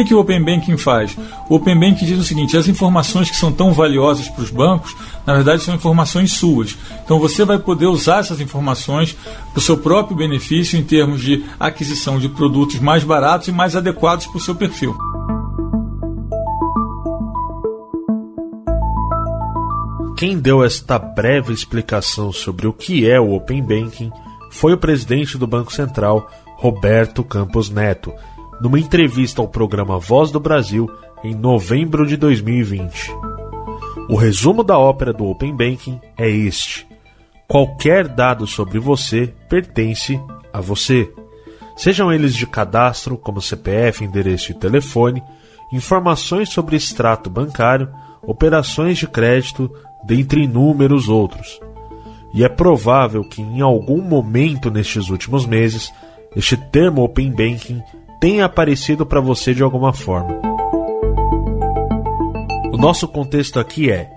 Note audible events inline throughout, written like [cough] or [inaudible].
que, que o Open Banking faz? O Open Banking diz o seguinte: as informações que são tão valiosas para os bancos, na verdade são informações suas. Então você vai poder usar essas informações para o seu próprio benefício em termos de aquisição de produtos mais baratos e mais adequados para o seu perfil. Quem deu esta breve explicação sobre o que é o Open Banking foi o presidente do Banco Central, Roberto Campos Neto, numa entrevista ao programa Voz do Brasil em novembro de 2020. O resumo da ópera do Open Banking é este: qualquer dado sobre você pertence a você. Sejam eles de cadastro, como CPF, endereço e telefone, informações sobre extrato bancário, operações de crédito, dentre inúmeros outros. E é provável que em algum momento nestes últimos meses, este termo Open Banking tenha aparecido para você de alguma forma. O nosso contexto aqui é: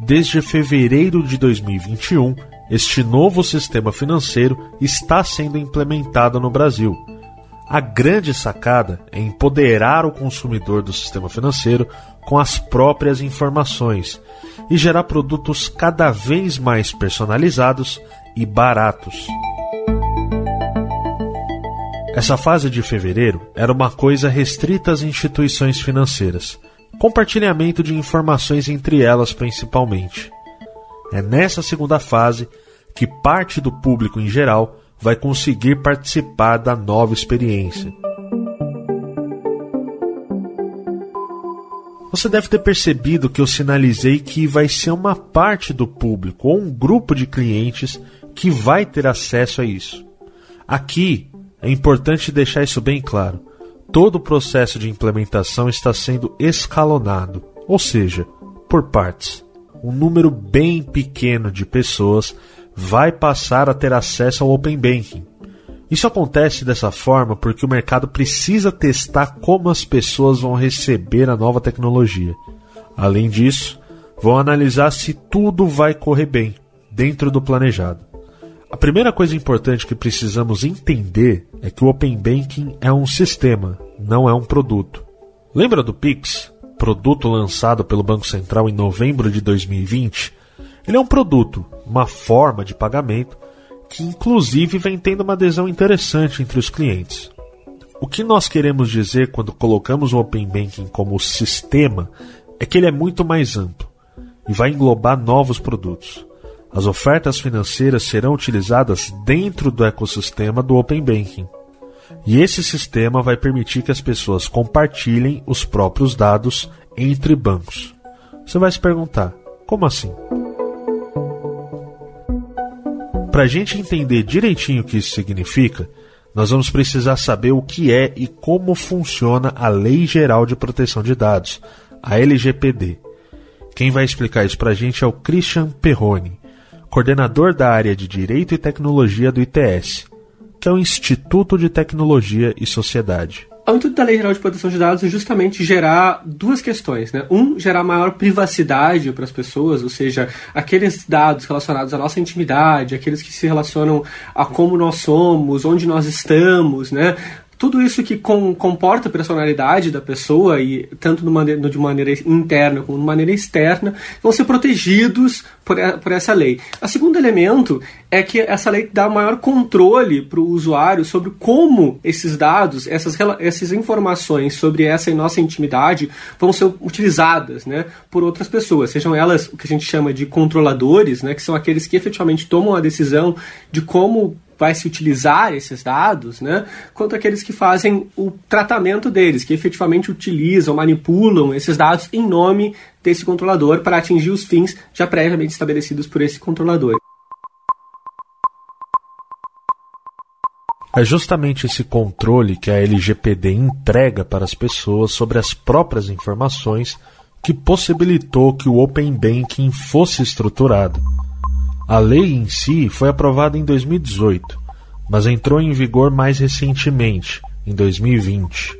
desde fevereiro de 2021, este novo sistema financeiro está sendo implementado no Brasil. A grande sacada é empoderar o consumidor do sistema financeiro com as próprias informações e gerar produtos cada vez mais personalizados e baratos. Essa fase de fevereiro era uma coisa restrita às instituições financeiras, compartilhamento de informações entre elas principalmente. É nessa segunda fase que parte do público em geral vai conseguir participar da nova experiência. Você deve ter percebido que eu sinalizei que vai ser uma parte do público ou um grupo de clientes que vai ter acesso a isso. Aqui é importante deixar isso bem claro. Todo o processo de implementação está sendo escalonado, ou seja, por partes. Um número bem pequeno de pessoas vai passar a ter acesso ao Open Banking, isso acontece dessa forma porque o mercado precisa testar como as pessoas vão receber a nova tecnologia. Além disso, vão analisar se tudo vai correr bem, dentro do planejado. A primeira coisa importante que precisamos entender é que o Open Banking é um sistema, não é um produto. Lembra do Pix, produto lançado pelo Banco Central em novembro de 2020? Ele é um produto, uma forma de pagamento que inclusive vem tendo uma adesão interessante entre os clientes. O que nós queremos dizer quando colocamos o Open Banking como sistema é que ele é muito mais amplo e vai englobar novos produtos. As ofertas financeiras serão utilizadas dentro do ecossistema do Open Banking. E esse sistema vai permitir que as pessoas compartilhem os próprios dados entre bancos. Você vai se perguntar: como assim? Para a gente entender direitinho o que isso significa, nós vamos precisar saber o que é e como funciona a Lei Geral de Proteção de Dados, a LGPD. Quem vai explicar isso para a gente é o Christian Perrone, coordenador da área de Direito e Tecnologia do ITS, que é o Instituto de Tecnologia e Sociedade. O intuito da Lei Geral de Proteção de Dados é justamente gerar duas questões. Né? Um, gerar maior privacidade para as pessoas, ou seja, aqueles dados relacionados à nossa intimidade, aqueles que se relacionam a como nós somos, onde nós estamos, né? Tudo isso que com, comporta a personalidade da pessoa, e tanto de maneira interna como de maneira externa, vão ser protegidos por, por essa lei. O segundo elemento é que essa lei dá maior controle para o usuário sobre como esses dados, essas, essas informações sobre essa nossa intimidade vão ser utilizadas né, por outras pessoas, sejam elas o que a gente chama de controladores, né, que são aqueles que efetivamente tomam a decisão de como vai se utilizar esses dados, né, quanto aqueles que fazem o tratamento deles, que efetivamente utilizam, manipulam esses dados em nome desse controlador para atingir os fins já previamente estabelecidos por esse controlador. É justamente esse controle que a LGPD entrega para as pessoas sobre as próprias informações que possibilitou que o Open Banking fosse estruturado. A lei em si foi aprovada em 2018, mas entrou em vigor mais recentemente, em 2020.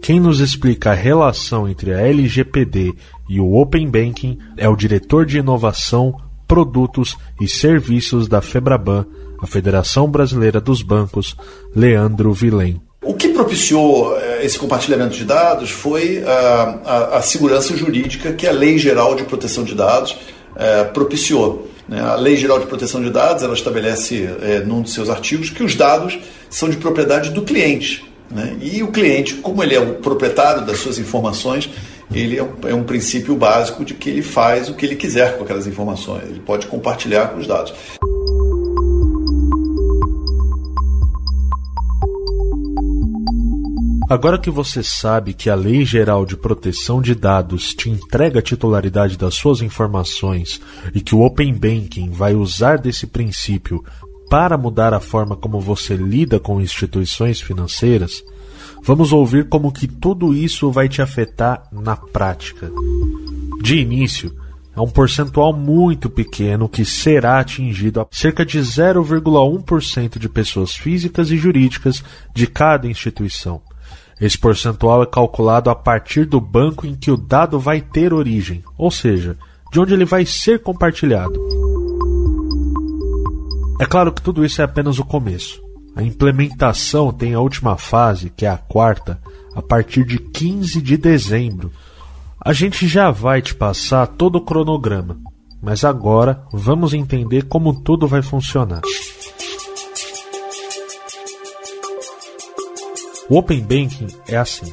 Quem nos explica a relação entre a LGPD e o Open Banking é o diretor de inovação, produtos e serviços da Febraban, a Federação Brasileira dos Bancos, Leandro Vilém. O que propiciou eh, esse compartilhamento de dados foi a, a, a segurança jurídica que a Lei Geral de Proteção de Dados é, propiciou. Né? A Lei Geral de Proteção de Dados ela estabelece é, num dos seus artigos que os dados são de propriedade do cliente. Né? E o cliente, como ele é o proprietário das suas informações, ele é um, é um, princípio básico de que ele faz o que ele quiser com aquelas informações. Ele pode compartilhar com os dados. Agora que você sabe que a Lei Geral de Proteção de Dados te entrega a titularidade das suas informações e que o Open Banking vai usar desse princípio para mudar a forma como você lida com instituições financeiras, vamos ouvir como que tudo isso vai te afetar na prática. De início, é um percentual muito pequeno que será atingido a cerca de 0,1% de pessoas físicas e jurídicas de cada instituição. Esse percentual é calculado a partir do banco em que o dado vai ter origem, ou seja, de onde ele vai ser compartilhado. É claro que tudo isso é apenas o começo. A implementação tem a última fase, que é a quarta, a partir de 15 de dezembro. A gente já vai te passar todo o cronograma, mas agora vamos entender como tudo vai funcionar. O Open Banking é assim.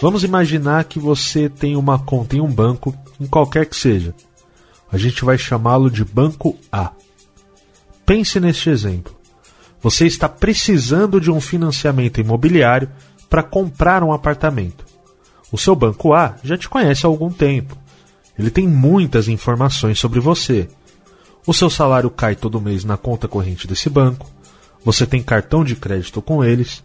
Vamos imaginar que você tem uma conta em um banco, em qualquer que seja. A gente vai chamá-lo de Banco A. Pense neste exemplo. Você está precisando de um financiamento imobiliário para comprar um apartamento. O seu Banco A já te conhece há algum tempo. Ele tem muitas informações sobre você. O seu salário cai todo mês na conta corrente desse banco. Você tem cartão de crédito com eles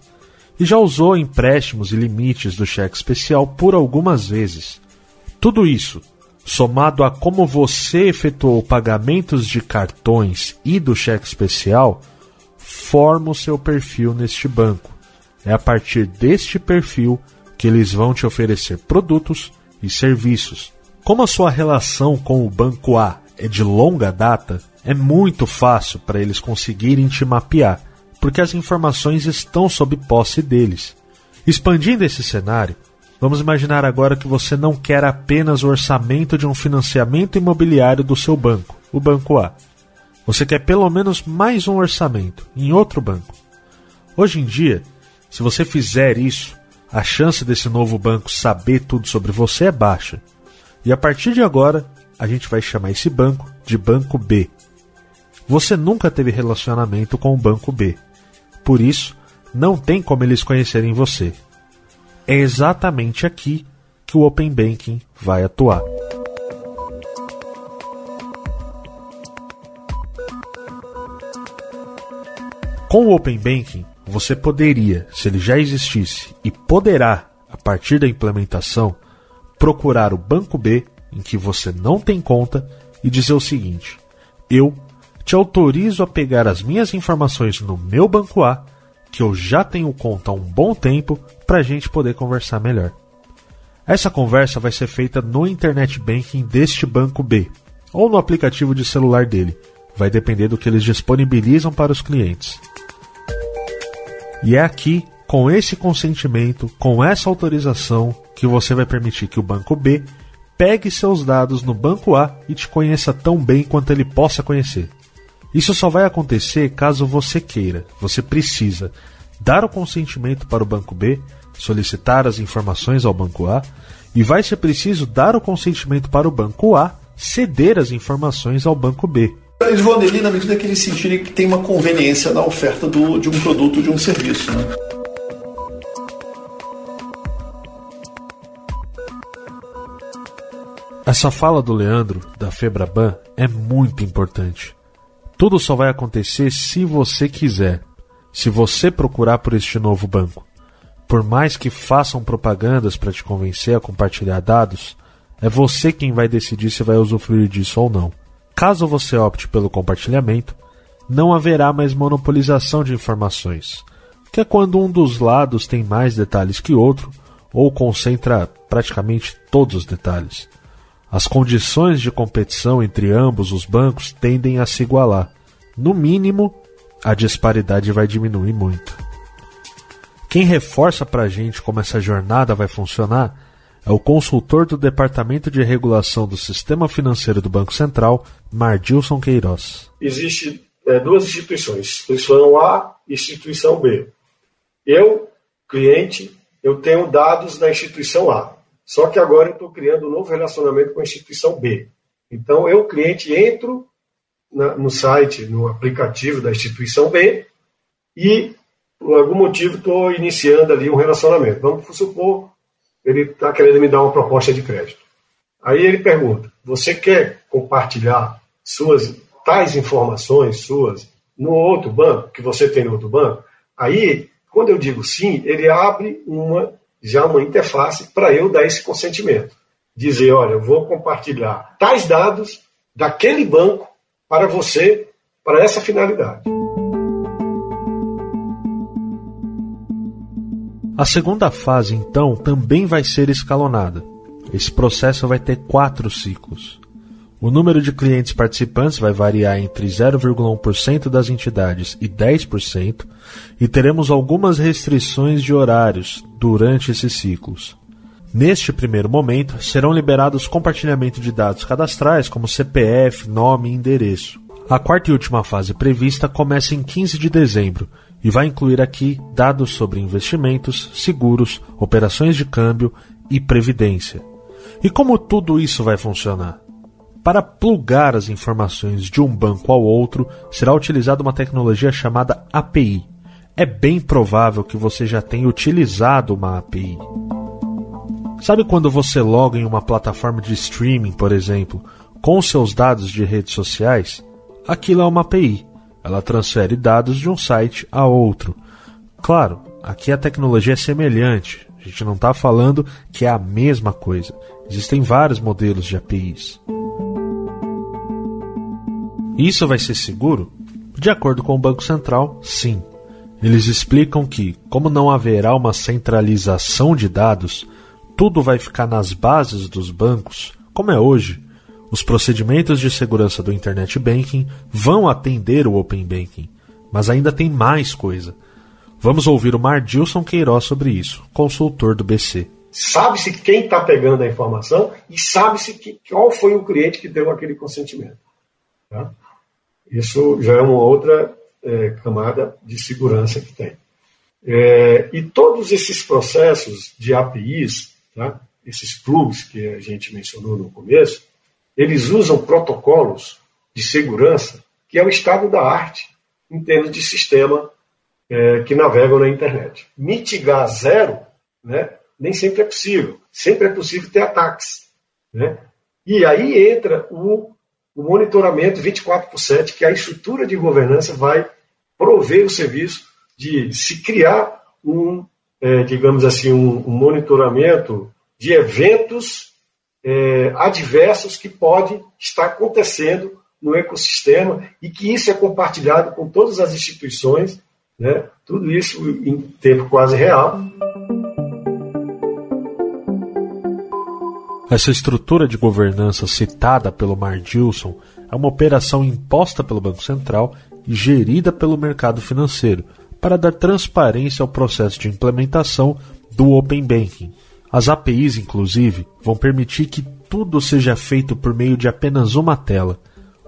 e já usou empréstimos e limites do cheque especial por algumas vezes. Tudo isso, somado a como você efetuou pagamentos de cartões e do cheque especial, forma o seu perfil neste banco. É a partir deste perfil que eles vão te oferecer produtos e serviços. Como a sua relação com o banco A é de longa data, é muito fácil para eles conseguirem te mapear porque as informações estão sob posse deles. Expandindo esse cenário, vamos imaginar agora que você não quer apenas o orçamento de um financiamento imobiliário do seu banco, o Banco A. Você quer pelo menos mais um orçamento em outro banco. Hoje em dia, se você fizer isso, a chance desse novo banco saber tudo sobre você é baixa. E a partir de agora, a gente vai chamar esse banco de Banco B. Você nunca teve relacionamento com o Banco B. Por isso, não tem como eles conhecerem você. É exatamente aqui que o Open Banking vai atuar. Com o Open Banking, você poderia, se ele já existisse, e poderá, a partir da implementação, procurar o banco B em que você não tem conta e dizer o seguinte: Eu te autorizo a pegar as minhas informações no meu banco A, que eu já tenho conta há um bom tempo, para a gente poder conversar melhor. Essa conversa vai ser feita no Internet Banking deste banco B, ou no aplicativo de celular dele. Vai depender do que eles disponibilizam para os clientes. E é aqui, com esse consentimento, com essa autorização, que você vai permitir que o banco B pegue seus dados no banco A e te conheça tão bem quanto ele possa conhecer. Isso só vai acontecer caso você queira, você precisa dar o consentimento para o banco B, solicitar as informações ao banco A, e vai ser preciso dar o consentimento para o banco A ceder as informações ao banco B. Eles vão aderir na medida que eles sentirem que tem uma conveniência na oferta do, de um produto, de um serviço. Né? Essa fala do Leandro, da Febraban, é muito importante. Tudo só vai acontecer se você quiser, se você procurar por este novo banco. Por mais que façam propagandas para te convencer a compartilhar dados, é você quem vai decidir se vai usufruir disso ou não. Caso você opte pelo compartilhamento, não haverá mais monopolização de informações, que é quando um dos lados tem mais detalhes que outro ou concentra praticamente todos os detalhes. As condições de competição entre ambos os bancos tendem a se igualar. No mínimo, a disparidade vai diminuir muito. Quem reforça para a gente como essa jornada vai funcionar é o consultor do Departamento de Regulação do Sistema Financeiro do Banco Central, Mardilson Queiroz. Existem é, duas instituições, instituição A e instituição B. Eu, cliente, eu tenho dados da instituição A, só que agora eu estou criando um novo relacionamento com a instituição B. Então, eu, cliente, entro na, no site, no aplicativo da instituição B e, por algum motivo, estou iniciando ali um relacionamento. Vamos supor, ele está querendo me dar uma proposta de crédito. Aí ele pergunta: você quer compartilhar suas tais informações suas no outro banco que você tem no outro banco? Aí, quando eu digo sim, ele abre uma já uma interface para eu dar esse consentimento. Dizer, olha, eu vou compartilhar tais dados daquele banco para você, para essa finalidade. A segunda fase, então, também vai ser escalonada. Esse processo vai ter quatro ciclos. O número de clientes participantes vai variar entre 0,1% das entidades e 10%, e teremos algumas restrições de horários durante esses ciclos. Neste primeiro momento, serão liberados compartilhamento de dados cadastrais como CPF, nome e endereço. A quarta e última fase prevista começa em 15 de dezembro e vai incluir aqui dados sobre investimentos, seguros, operações de câmbio e previdência. E como tudo isso vai funcionar? Para plugar as informações de um banco ao outro, será utilizada uma tecnologia chamada API. É bem provável que você já tenha utilizado uma API. Sabe quando você loga em uma plataforma de streaming, por exemplo, com seus dados de redes sociais? Aquilo é uma API. Ela transfere dados de um site a outro. Claro, aqui a tecnologia é semelhante. A gente não está falando que é a mesma coisa. Existem vários modelos de APIs. Isso vai ser seguro? De acordo com o Banco Central, sim. Eles explicam que, como não haverá uma centralização de dados, tudo vai ficar nas bases dos bancos, como é hoje. Os procedimentos de segurança do Internet Banking vão atender o Open Banking, mas ainda tem mais coisa. Vamos ouvir o Mardilson Queiroz sobre isso, consultor do BC. Sabe-se quem está pegando a informação e sabe-se qual foi o cliente que deu aquele consentimento. Tá? Isso já é uma outra é, camada de segurança que tem. É, e todos esses processos de APIs tá? esses plugs que a gente mencionou no começo, eles usam protocolos de segurança que é o estado da arte em termos de sistema é, que navegam na internet. Mitigar zero né, nem sempre é possível. Sempre é possível ter ataques. Né? E aí entra o, o monitoramento 24 por 7, que a estrutura de governança vai prover o serviço de se criar um é, digamos assim, um, um, monitoramento de eventos é, adversos que podem estar acontecendo no ecossistema e que isso é compartilhado com todas as instituições, né? tudo isso em tempo quase real. Essa estrutura de governança citada pelo Mardilson é uma operação imposta pelo Banco Central gerida pelo mercado financeiro, para dar transparência ao processo de implementação do Open Banking. As APIs, inclusive, vão permitir que tudo seja feito por meio de apenas uma tela.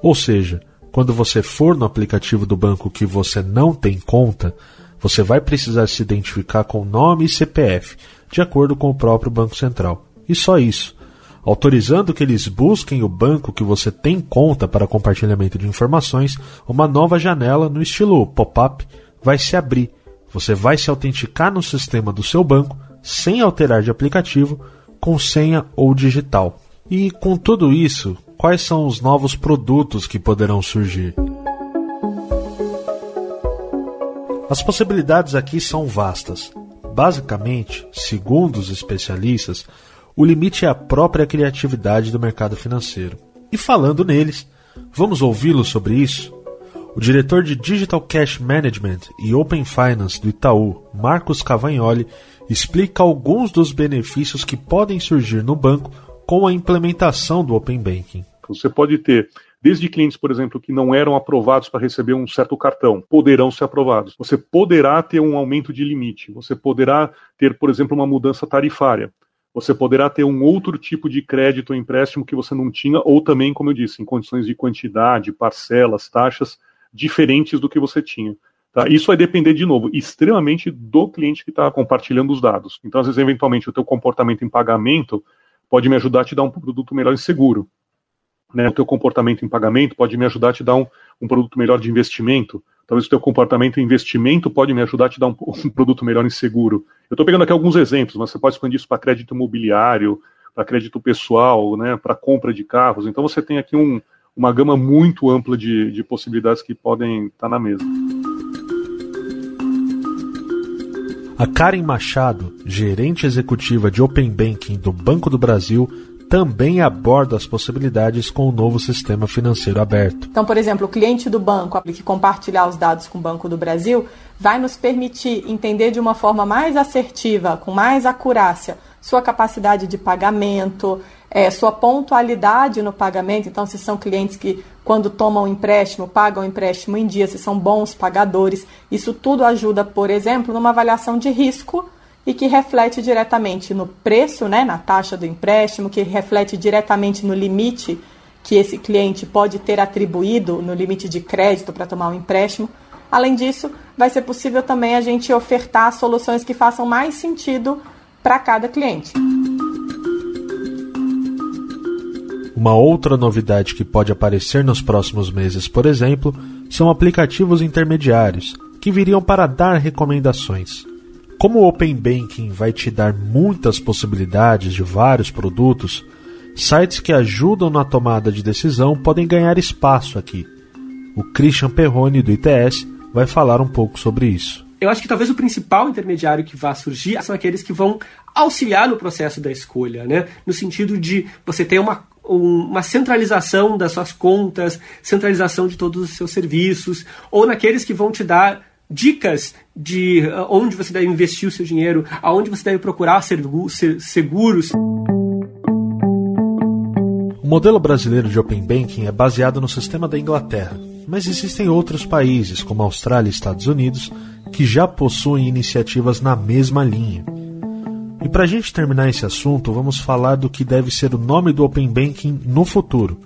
Ou seja, quando você for no aplicativo do banco que você não tem conta, você vai precisar se identificar com nome e CPF, de acordo com o próprio Banco Central. E só isso. Autorizando que eles busquem o banco que você tem conta para compartilhamento de informações, uma nova janela no estilo pop-up vai se abrir. Você vai se autenticar no sistema do seu banco sem alterar de aplicativo, com senha ou digital. E com tudo isso, quais são os novos produtos que poderão surgir? As possibilidades aqui são vastas. Basicamente, segundo os especialistas, o limite é a própria criatividade do mercado financeiro. E falando neles, vamos ouvi-los sobre isso? O diretor de Digital Cash Management e Open Finance do Itaú, Marcos Cavagnoli, explica alguns dos benefícios que podem surgir no banco com a implementação do Open Banking. Você pode ter desde clientes, por exemplo, que não eram aprovados para receber um certo cartão, poderão ser aprovados. Você poderá ter um aumento de limite, você poderá ter, por exemplo, uma mudança tarifária. Você poderá ter um outro tipo de crédito ou empréstimo que você não tinha, ou também, como eu disse, em condições de quantidade, parcelas, taxas diferentes do que você tinha. Tá? Isso vai depender, de novo, extremamente do cliente que está compartilhando os dados. Então, às vezes, eventualmente, o teu comportamento em pagamento pode me ajudar a te dar um produto melhor em seguro. Né? O teu comportamento em pagamento pode me ajudar a te dar um, um produto melhor de investimento. Talvez o teu comportamento em investimento pode me ajudar a te dar um, [laughs] um produto melhor em seguro. Eu estou pegando aqui alguns exemplos, mas você pode expandir isso para crédito imobiliário, para crédito pessoal, né, para compra de carros. Então você tem aqui um, uma gama muito ampla de, de possibilidades que podem estar tá na mesa. A Karen Machado, gerente executiva de Open Banking do Banco do Brasil, também aborda as possibilidades com o novo sistema financeiro aberto. Então, por exemplo, o cliente do banco que compartilhar os dados com o Banco do Brasil vai nos permitir entender de uma forma mais assertiva, com mais acurácia, sua capacidade de pagamento, é, sua pontualidade no pagamento. Então, se são clientes que, quando tomam um empréstimo, pagam o empréstimo em dia, se são bons pagadores, isso tudo ajuda, por exemplo, numa avaliação de risco e que reflete diretamente no preço, né, na taxa do empréstimo, que reflete diretamente no limite que esse cliente pode ter atribuído no limite de crédito para tomar um empréstimo. Além disso, vai ser possível também a gente ofertar soluções que façam mais sentido para cada cliente. Uma outra novidade que pode aparecer nos próximos meses, por exemplo, são aplicativos intermediários que viriam para dar recomendações. Como o Open Banking vai te dar muitas possibilidades de vários produtos, sites que ajudam na tomada de decisão podem ganhar espaço aqui. O Christian Perrone, do ITS, vai falar um pouco sobre isso. Eu acho que talvez o principal intermediário que vai surgir são aqueles que vão auxiliar no processo da escolha, né? no sentido de você ter uma, uma centralização das suas contas, centralização de todos os seus serviços, ou naqueles que vão te dar dicas de uh, onde você deve investir o seu dinheiro, aonde você deve procurar seguros. O modelo brasileiro de Open Banking é baseado no sistema da Inglaterra, mas existem outros países, como Austrália e Estados Unidos, que já possuem iniciativas na mesma linha. E para a gente terminar esse assunto, vamos falar do que deve ser o nome do Open Banking no futuro,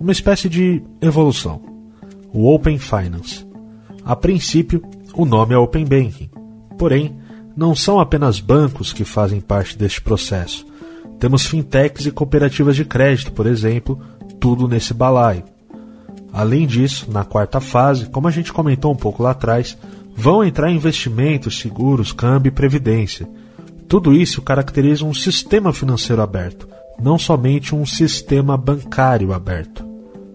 uma espécie de evolução: o Open Finance. A princípio, o nome é Open Banking. Porém, não são apenas bancos que fazem parte deste processo. Temos fintechs e cooperativas de crédito, por exemplo, tudo nesse balaio. Além disso, na quarta fase, como a gente comentou um pouco lá atrás, vão entrar investimentos, seguros, câmbio e previdência. Tudo isso caracteriza um sistema financeiro aberto, não somente um sistema bancário aberto.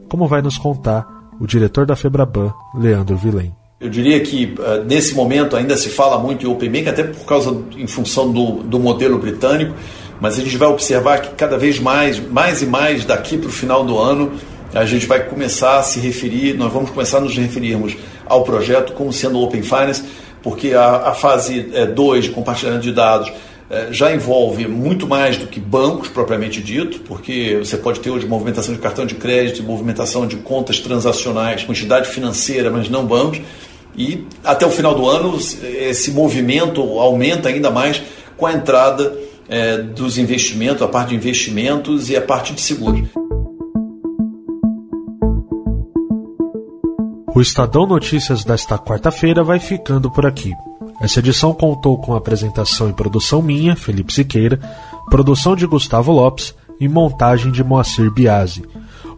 Como vai nos contar o diretor da Febraban, Leandro Vilém. Eu diria que uh, nesse momento ainda se fala muito em Open Bank, até por causa, em função do, do modelo britânico, mas a gente vai observar que cada vez mais, mais e mais daqui para o final do ano, a gente vai começar a se referir, nós vamos começar a nos referirmos ao projeto como sendo Open Finance, porque a, a fase 2 é, de compartilhamento de dados é, já envolve muito mais do que bancos propriamente dito, porque você pode ter hoje movimentação de cartão de crédito, movimentação de contas transacionais com entidade financeira, mas não bancos. E até o final do ano, esse movimento aumenta ainda mais com a entrada é, dos investimentos, a parte de investimentos e a parte de seguros. O Estadão Notícias desta quarta-feira vai ficando por aqui. Essa edição contou com apresentação e produção minha, Felipe Siqueira, produção de Gustavo Lopes e montagem de Moacir Biasi.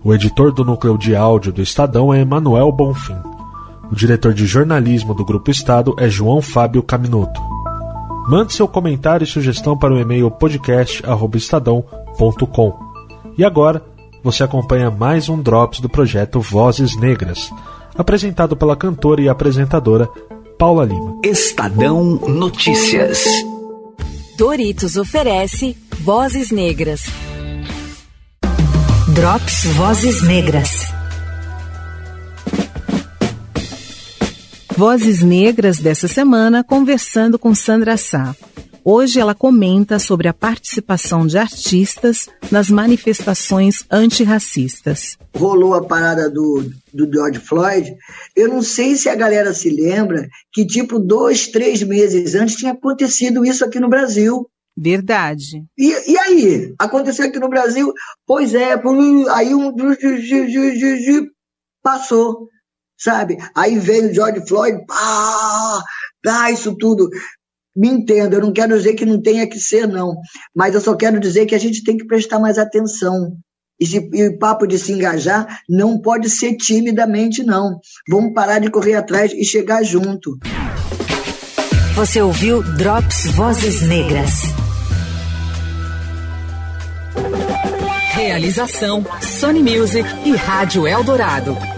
O editor do núcleo de áudio do Estadão é Emanuel Bonfim. O diretor de jornalismo do Grupo Estado é João Fábio Caminoto. Mande seu comentário e sugestão para o e-mail podcast@estadão.com. E agora, você acompanha mais um Drops do projeto Vozes Negras, apresentado pela cantora e apresentadora Paula Lima. Estadão Notícias. Doritos oferece Vozes Negras. Drops Vozes Negras. Vozes Negras dessa semana conversando com Sandra Sá. Hoje ela comenta sobre a participação de artistas nas manifestações antirracistas. Rolou a parada do, do George Floyd. Eu não sei se a galera se lembra que, tipo, dois, três meses antes tinha acontecido isso aqui no Brasil. Verdade. E, e aí? Aconteceu aqui no Brasil? Pois é, aí um passou, sabe? Aí veio o George Floyd, pá, pá, isso tudo me entenda, eu não quero dizer que não tenha que ser, não, mas eu só quero dizer que a gente tem que prestar mais atenção. E, se, e o papo de se engajar não pode ser timidamente, não. Vamos parar de correr atrás e chegar junto. Você ouviu Drops Vozes Negras. Realização Sony Music e Rádio Eldorado.